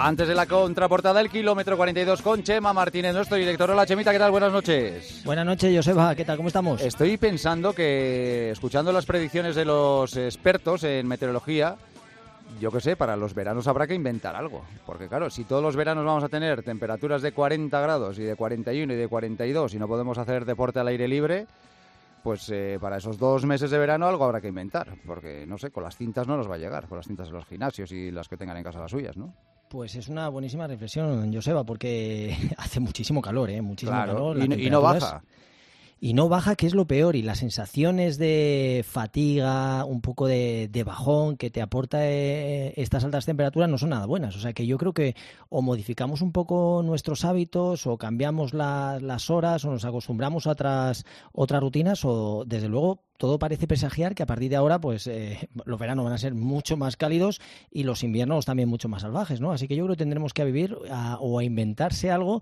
Antes de la contraportada, el kilómetro 42 con Chema Martínez, nuestro director. Hola, Chemita, ¿qué tal? Buenas noches. Buenas noches, Joseba. ¿Qué tal? ¿Cómo estamos? Estoy pensando que, escuchando las predicciones de los expertos en meteorología, yo qué sé, para los veranos habrá que inventar algo. Porque claro, si todos los veranos vamos a tener temperaturas de 40 grados y de 41 y de 42 y no podemos hacer deporte al aire libre, pues eh, para esos dos meses de verano algo habrá que inventar. Porque, no sé, con las cintas no nos va a llegar, con las cintas de los gimnasios y las que tengan en casa las suyas, ¿no? Pues es una buenísima reflexión, Joseba, porque hace muchísimo calor, ¿eh? Muchísimo calor. Y, no baja. Y no baja, que es lo peor. Y las sensaciones de fatiga, un poco de, bajón que te aporta eh, estas altas temperaturas no son nada buenas. O sea que yo creo que o modificamos un poco nuestros hábitos, o cambiamos las horas, o nos acostumbramos a otras, otras rutinas, o desde luego todo parece presagiar que a partir de ahora, pues eh, los veranos van a ser mucho más cálidos y los inviernos también mucho más salvajes, ¿no? Así que yo creo que tendremos que vivir o a inventarse algo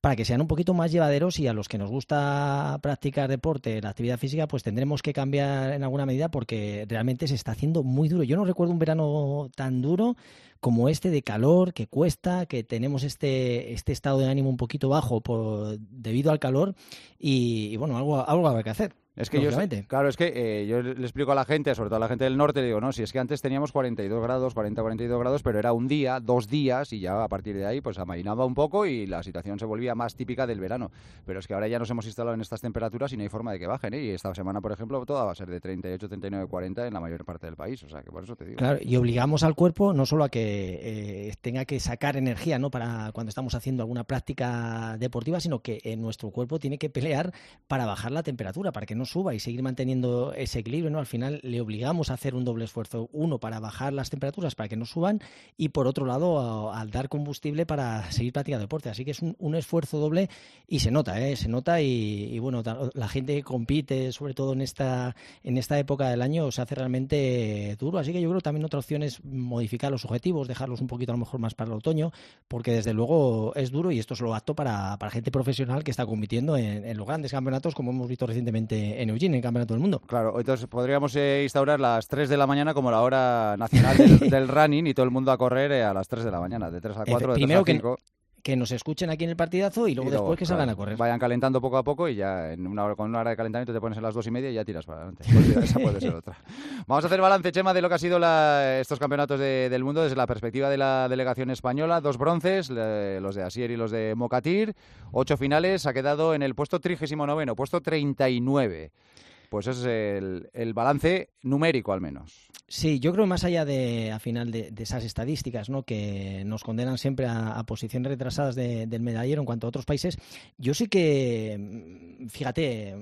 para que sean un poquito más llevaderos y a los que nos gusta practicar deporte, la actividad física, pues tendremos que cambiar en alguna medida porque realmente se está haciendo muy duro. Yo no recuerdo un verano tan duro como este de calor que cuesta, que tenemos este, este estado de ánimo un poquito bajo por, debido al calor y, y bueno, algo, algo habrá que hacer. Es que yo, claro, es que eh, yo le explico a la gente, sobre todo a la gente del norte, le digo, no, si es que antes teníamos 42 grados, 40, 42 grados, pero era un día, dos días, y ya a partir de ahí, pues amainaba un poco y la situación se volvía más típica del verano. Pero es que ahora ya nos hemos instalado en estas temperaturas y no hay forma de que bajen, ¿eh? Y esta semana, por ejemplo, toda va a ser de 38, 39, 40 en la mayor parte del país, o sea, que por eso te digo. Claro, y obligamos al cuerpo no solo a que eh, tenga que sacar energía, ¿no? Para cuando estamos haciendo alguna práctica deportiva, sino que eh, nuestro cuerpo tiene que pelear para bajar la temperatura, para que no suba y seguir manteniendo teniendo ese equilibrio, ¿no? Al final le obligamos a hacer un doble esfuerzo, uno para bajar las temperaturas para que no suban y por otro lado al dar combustible para seguir practicando deporte. Así que es un, esfuerzo doble y se nota, ¿eh? Se nota y, bueno, la gente que compite, sobre todo en esta, en esta época del año, se hace realmente duro. Así que yo creo que también otra opción es modificar los objetivos, dejarlos un poquito a lo mejor más para el otoño, porque desde luego es duro y esto es lo apto para, para gente profesional que está compitiendo en, en los grandes campeonatos, como hemos visto recientemente en Eugene, en Campeonato mundo. Claro, entonces podríamos eh, instaurar las 3 de la mañana como la hora nacional del, running y todo el mundo a correr eh, a las 3 de la mañana, de 3 a 4, de 3 a 5 que nos escuchen aquí en el partidazo y luego, después que salgan a correr. Vayan calentando poco a poco y ya en una hora, con una hora de calentamiento te pones en las dos y media y ya tiras para adelante. Pues esa puede ser otra. Vamos a hacer balance, Chema, de lo que ha sido estos campeonatos del mundo desde la perspectiva de la delegación española. Dos bronces, los de Asier y los de Mocatir. Ocho finales, ha quedado en el puesto 39, puesto 39. Pues ese es el, balance numérico al menos. Sí, yo creo más allá de, al final, de, esas estadísticas ¿no? que nos condenan siempre a, posiciones retrasadas del medallero en cuanto a otros países, yo sí que, mm, fíjate,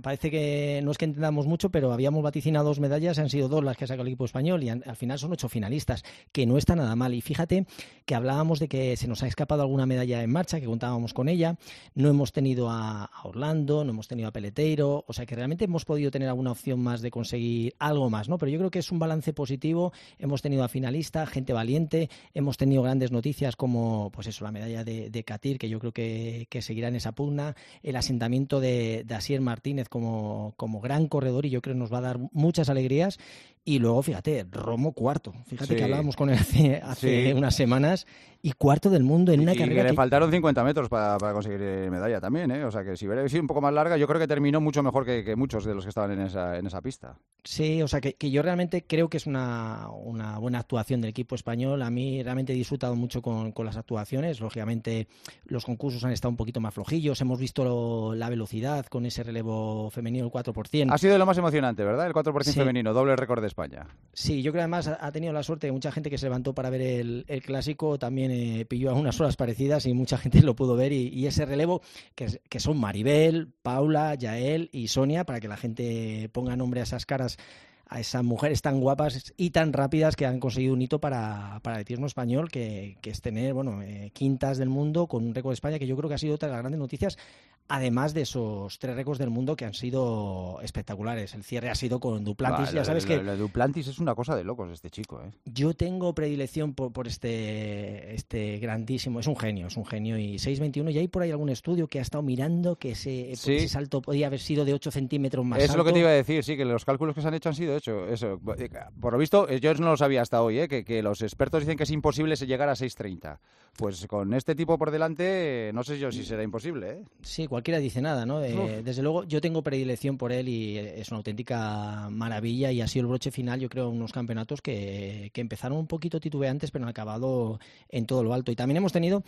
parece que no es que entendamos mucho, pero habíamos vaticinado dos medallas, han sido dos las que ha sacado el equipo español y al final son ocho finalistas, que no está nada mal. Y fíjate que hablábamos de que se nos ha escapado alguna medalla en marcha, que contábamos con ella, no hemos tenido a, a Orlando, no hemos tenido a Peleteiro, o sea que realmente hemos podido tener alguna opción más de conseguir algo más, ¿no? Pero yo creo que es un balance positivo. Hemos tenido a finalista, gente valiente, hemos tenido grandes noticias como, pues eso, la medalla de, de Katir, que yo creo que, seguirá en esa pugna, el asentamiento de, de Asier Martínez como, como gran corredor y yo creo que nos va a dar muchas alegrías. Y luego, fíjate, Romo cuarto. Fíjate que hablábamos con él hace, unas semanas y cuarto del mundo en una carrera. Que le faltaron 50 metros para, conseguir eh, medalla también, ¿eh? O sea que si hubiera sido un poco más larga, yo creo que terminó mucho mejor que, muchos de los que estaban en esa, en esa pista. Sí, o sea que, yo realmente creo que es una, una, buena actuación del equipo español. A mí realmente he disfrutado mucho con, las actuaciones. Lógicamente, los concursos han estado un poquito más flojillos. Hemos visto la velocidad con ese relevo femenino, el 4%. Ha sido lo más emocionante, ¿verdad? El 4% femenino, doble récord de España. Sí, yo creo que además ha tenido la suerte de mucha gente que se levantó para ver el, clásico también eh, pilló a unas horas parecidas y mucha gente lo pudo ver. Y, ese relevo, que, que, son Maribel, Paula, Yael y Sonia, para que la gente ponga nombre a esas caras a esas mujeres tan guapas y tan rápidas que han conseguido un hito para, para el tierno español, que, es tener bueno, eh, quintas del mundo con un récord de España, que yo creo que ha sido otra de las grandes noticias además de esos tres récords del mundo que han sido espectaculares. El cierre ha sido con Duplantis, ya sabes que... Duplantis es una cosa de locos este chico, ¿eh? Yo tengo predilección por, por, este, este grandísimo, es un genio, es un genio, y 6.21, y hay por ahí algún estudio que ha estado mirando que ese, ese salto podía haber sido de 8 centímetros más Es lo que te iba a decir, sí, que los cálculos que se han hecho han sido hecho, eso. Por lo visto, yo no lo sabía hasta hoy, ¿eh? que, que los expertos dicen que es imposible llegar a 6.30. Pues con este tipo por delante, no sé yo si será imposible. ¿eh? Sí, cualquiera dice nada, ¿no? desde luego, yo tengo predilección por él y es una auténtica maravilla y ha sido el broche final, yo creo, unos campeonatos que, que empezaron un poquito titubeantes, pero han acabado en todo lo alto. Y también hemos tenido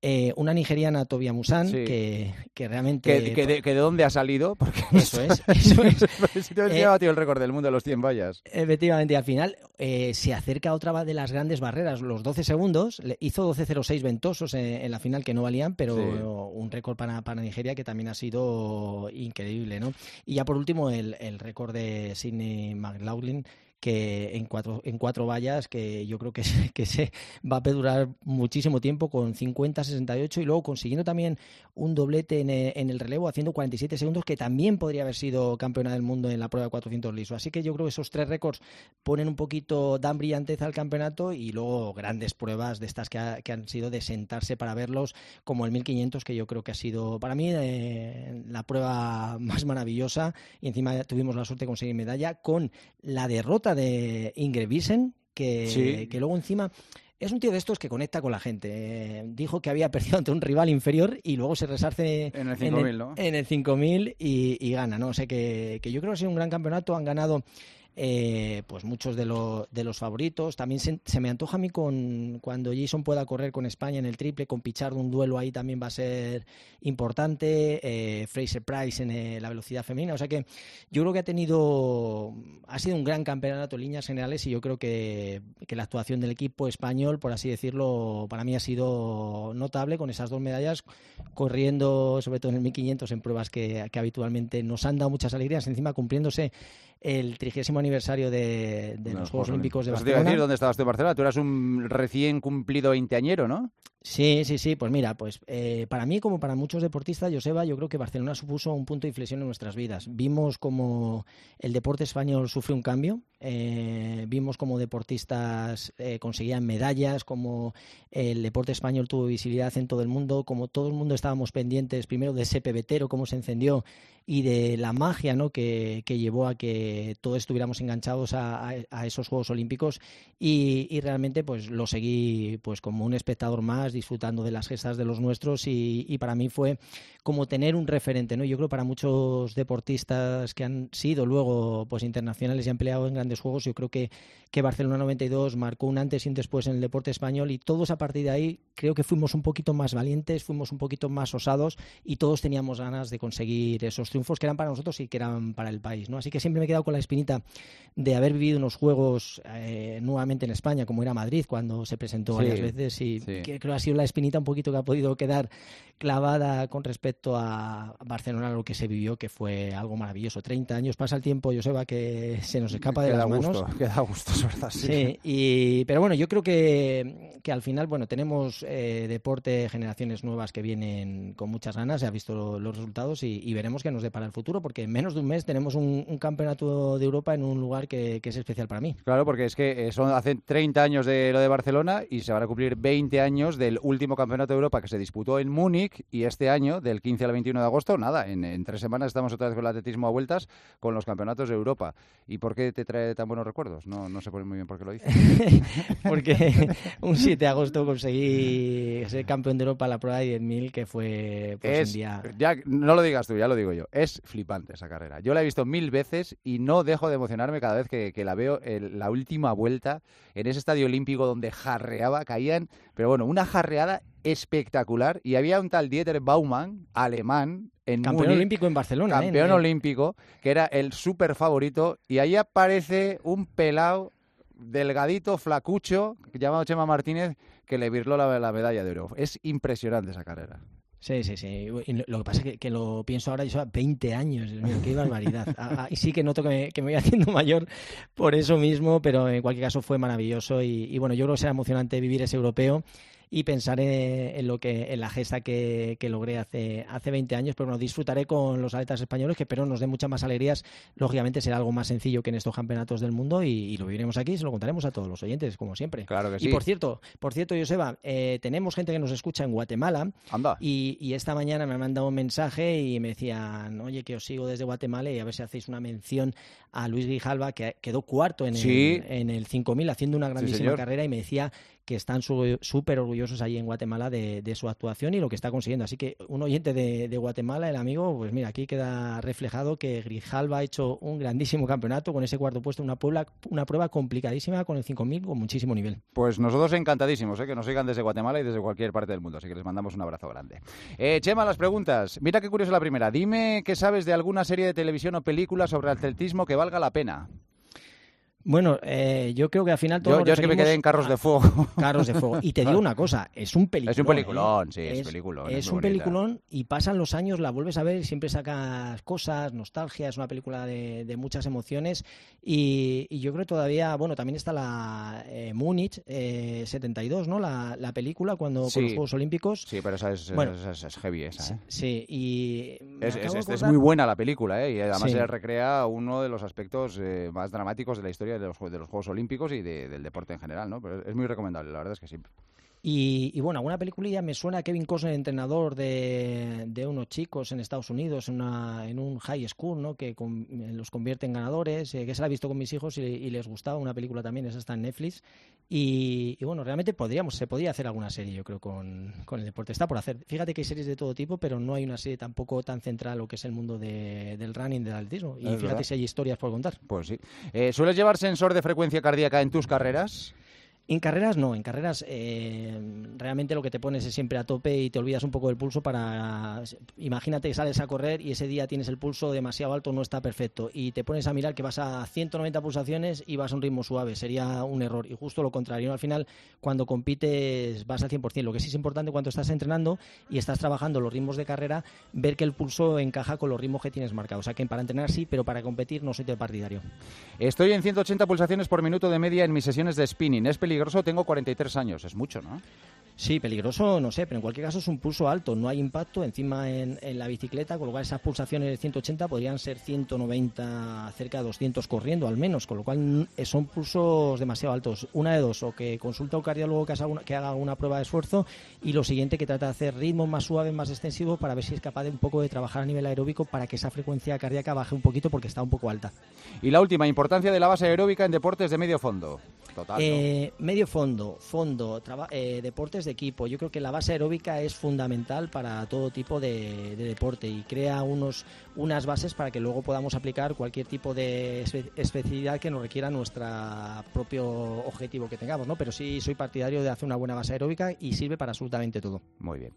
eh, una nigeriana, Tobia Musan, que, que, realmente... Que, de, dónde ha salido, porque eso es, eso es. si te eh, el récord del mundo de los 100 vallas. Efectivamente, al final eh, se acerca a otra de las grandes barreras, los 12 segundos, hizo 12.06 ventosos en, la final que no valían, pero un récord para, para Nigeria que también ha sido increíble, ¿no? Y ya por último, el, el récord de Sidney McLaughlin, que en cuatro, en cuatro vallas, que yo creo que, se va a durar muchísimo tiempo con 50-68 y luego consiguiendo también un doblete en, eh, en, el relevo, haciendo 47 segundos, que también podría haber sido campeona del mundo en la prueba de 400 liso. Así que yo creo que esos tres récords ponen un poquito, dan brillanteza al campeonato y luego grandes pruebas de estas que, que han sido de sentarse para verlos, como el 1500, que yo creo que ha sido para mí eh, la prueba más maravillosa y encima tuvimos la suerte de conseguir medalla con la derrota de Ingrid Wiesen, que, que luego encima es un tío de estos que conecta con la gente. Eh, dijo que había perdido ante un rival inferior y luego se resarce en el 5000, ¿no? En el 5000 y, y, gana, ¿no? O sea que, que, yo creo que ha sido un gran campeonato. Han ganado eh, pues muchos de, de, los favoritos. También se, me antoja a mí con cuando Jason pueda correr con España en el triple, con Pichard un duelo ahí también va a ser importante. Eh, Fraser Price en eh, la velocidad femenina. O sea que yo creo que ha tenido, ha sido un gran campeonato en líneas generales y yo creo que, la actuación del equipo español, por así decirlo, para mí ha sido notable con esas dos medallas, corriendo sobre todo en el 1500 en pruebas que habitualmente nos han dado muchas alegrías, encima cumpliéndose el trigésimo aniversario de, los Juegos Olímpicos de Barcelona. Te decir dónde estabas tú en Barcelona. Tú eras un recién cumplido veinteañero, ¿no? Sí, sí, sí. Pues mira, pues eh, para mí como para muchos deportistas, Joseba, yo creo que Barcelona supuso un punto de inflexión en nuestras vidas. Vimos como el deporte español sufrió un cambio. Eh, vimos como deportistas eh, conseguían medallas, como el deporte español tuvo visibilidad en todo el mundo, como todo el mundo estábamos pendientes primero de ese pebetero, cómo se encendió y de la magia ¿no? que, llevó a que todos estuviéramos enganchados a, esos Juegos Olímpicos y, realmente pues lo seguí pues como un espectador más disfrutando de las gestas de los nuestros y, para mí fue como tener un referente no yo creo para muchos deportistas que han sido luego pues internacionales y han peleado en grandes juegos yo creo que que Barcelona 92 marcó un antes y un después en el deporte español y todos a partir de ahí creo que fuimos un poquito más valientes fuimos un poquito más osados y todos teníamos ganas de conseguir esos triunfos que eran para nosotros y que eran para el país. ¿no? Así que siempre me he quedado con la espinita de haber vivido unos juegos eh, nuevamente en España, como era Madrid cuando se presentó varias veces, y creo que ha sido la espinita un poquito que ha podido quedar clavada con respecto a Barcelona, lo que se vivió, que fue algo maravilloso. 30 años, pasa el tiempo, Joseba, que se nos escapa de las manos. Queda gusto, es verdad. Sí, y, pero bueno, yo creo que, que al final, bueno, tenemos eh, deporte, generaciones nuevas que vienen con muchas ganas, se ha visto los resultados y, y veremos qué nos depara el futuro, porque en menos de un mes tenemos un, campeonato de Europa en un lugar que, es especial para mí. Claro, porque es que eh, son hace 30 años de lo de Barcelona y se van a cumplir 20 años del último campeonato de Europa que se disputó en Múnich y este año, del 15 al 21 de agosto, nada, en, tres semanas estamos otra vez con el atletismo a vueltas con los campeonatos de Europa. ¿Y por qué te trae tan buenos recuerdos? No, no sé muy bien por qué lo dices. porque un 7 de agosto conseguí ser campeón de Europa en la prueba de 10.000 que fue pues, un día... Ya, no lo digas tú, ya lo digo yo. Es flipante esa carrera. Yo la he visto mil veces y no dejo de emocionarme cada vez que, la veo en la última vuelta en ese estadio olímpico donde jarreaba, caían, pero bueno, una jarreada espectacular y había un tal Dieter Baumann, alemán, en campeón olímpico en Barcelona, ¿eh? campeón olímpico, que era el súper favorito y ahí aparece un pelao delgadito, flacucho, llamado Chema Martínez, que le virló la, la medalla de oro. Es impresionante esa carrera. Sí, sí, sí. lo que pasa es que, lo pienso ahora, yo 20 años, qué barbaridad. Ah, ah, y sí que noto que me, que me, voy haciendo mayor por eso mismo, pero en cualquier caso fue maravilloso y, y, bueno, yo creo que será emocionante vivir ese europeo y pensaré en lo que en la gesta que, que logré hace, hace 20 años, pero bueno, disfrutaré con los atletas españoles, que espero nos dé muchas más alegrías. Lógicamente será algo más sencillo que en estos campeonatos del mundo y, lo viviremos aquí y se lo contaremos a todos los oyentes, como siempre. Claro que sí. Y por cierto, por cierto, Joseba, eh, tenemos gente que nos escucha en Guatemala Anda. Y, y, esta mañana me han mandado un mensaje y me decían, oye, que os sigo desde Guatemala y a ver si hacéis una mención a Luis Grijalva, que quedó cuarto en, Sí. el, en el 5000 haciendo una grandísima carrera y me decía que están súper orgullosos allí en Guatemala de, su actuación y lo que está consiguiendo. Así que un oyente de, Guatemala, el amigo, pues mira, aquí queda reflejado que Grijalva ha hecho un grandísimo campeonato con ese cuarto puesto, una, una prueba complicadísima con el 5000 con muchísimo nivel. Pues nosotros encantadísimos, ¿eh? que nos sigan desde Guatemala y desde cualquier parte del mundo, así que les mandamos un abrazo grande. Eh, Chema, las preguntas. Mira qué curiosa la primera. Dime qué sabes de alguna serie de televisión o película sobre atletismo que valga la pena. Bueno, eh, yo creo que al final todos Yo, es que me quedé en Carros a- de Fuego. Carros de fuego. Y te digo una cosa, es un peliculón. Es un peliculón, ¿eh? sí, es peliculón, Es, es un peliculón y pasan los años, la vuelves a ver y siempre sacas cosas, nostalgia, es una película de, de muchas emociones y, y yo creo que todavía, bueno, también está la eh, Múnich eh, 72, ¿no? La, la película cuando con los Juegos Olímpicos. Sí, pero esa es, Bueno. esa es- es heavy esa, ¿eh? Sí, y me Es, muy buena la película, ¿eh? Y además Sí. se recrea uno de los aspectos eh, más dramáticos de la historia de los, de los Juegos Olímpicos y de- del deporte en general, ¿no? Pero es muy recomendable, la verdad es que sí. Y, y bueno, alguna peliculilla me suena a Kevin Costner, entrenador de, de unos chicos en Estados Unidos, en, una, en un high school, ¿no? que con- los convierte en ganadores, eh, que se la he visto con mis hijos y, y les gustaba. Una película también, esa está en Netflix. Y, y bueno, realmente podríamos, se podría hacer alguna serie, yo creo, con, con el deporte. Está por hacer. Fíjate que hay series de todo tipo, pero no hay una serie tampoco tan central en lo que es el mundo de- del running, del atletismo. Y Es fíjate verdad. si hay historias por contar. Pues sí. Eh, ¿Sueles llevar sensor de frecuencia cardíaca en tus carreras? En carreras no, en carreras eh, realmente lo que te pones es siempre a tope y te olvidas un poco del pulso para... Imagínate que sales a correr y ese día tienes el pulso demasiado alto, no está perfecto. Y te pones a mirar que vas a 190 pulsaciones y vas a un ritmo suave, sería un error. Y justo lo contrario, al final cuando compites vas al 100%, lo que sí es importante cuando estás entrenando y estás trabajando los ritmos de carrera, ver que el pulso encaja con los ritmos que tienes marcados, o sea que para entrenar sí, pero para competir no soy de partidario. Estoy en 180 pulsaciones por minuto de media en mis sesiones de spinning. Es peligroso, tengo 43 años. Es mucho, ¿no? Sí, peligroso, no sé, pero en cualquier caso es un pulso alto, no hay impacto encima en, en la bicicleta, con lo cual esas pulsaciones de 180 podrían ser 190, cerca de 200 corriendo al menos, con lo cual son pulsos demasiado altos. Una de dos, o que consulta a un cardiólogo que, haga una- que haga una prueba de esfuerzo y lo siguiente que trata de hacer ritmos más suaves, más extensivos para ver si es capaz de un poco de trabajar a nivel aeróbico para que esa frecuencia cardíaca baje un poquito porque está un poco alta. Y la última, importancia de la base aeróbica en deportes de medio fondo. Total. ¿no? Eh, medio fondo, fondo, eh, deportes de equipo. Yo creo que la base aeróbica es fundamental para todo tipo de, de deporte y crea unos, unas bases para que luego podamos aplicar cualquier tipo de espe- especialidad que nos requiera nuestro propio objetivo que tengamos, ¿no? Pero sí soy partidario de hacer una buena base aeróbica y sirve para absolutamente todo. Muy bien.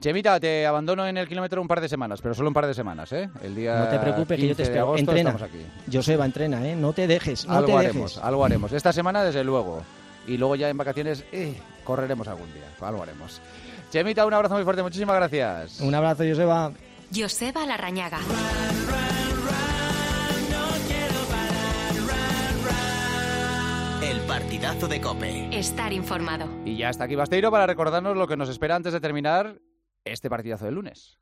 Chemita, te abandono en el kilómetro un par de semanas, pero solo un par de semanas, ¿eh? El día No te preocupes, que yo 15 te espero. agosto Entrena. aquí. Joseba, entrena, ¿eh? No te dejes, no algo te haremos, dejes. algo haremos. Esta semana, desde luego. Y luego ya en vacaciones, eh, correremos algún día. Algo haremos. Chemita, un abrazo muy fuerte. Muchísimas gracias. Un abrazo, Joseba. Joseba Larrañaga. El partidazo de Cope. Estar informado. Y ya está aquí Basteiro para recordarnos lo que nos espera antes de terminar este partidazo del lunes.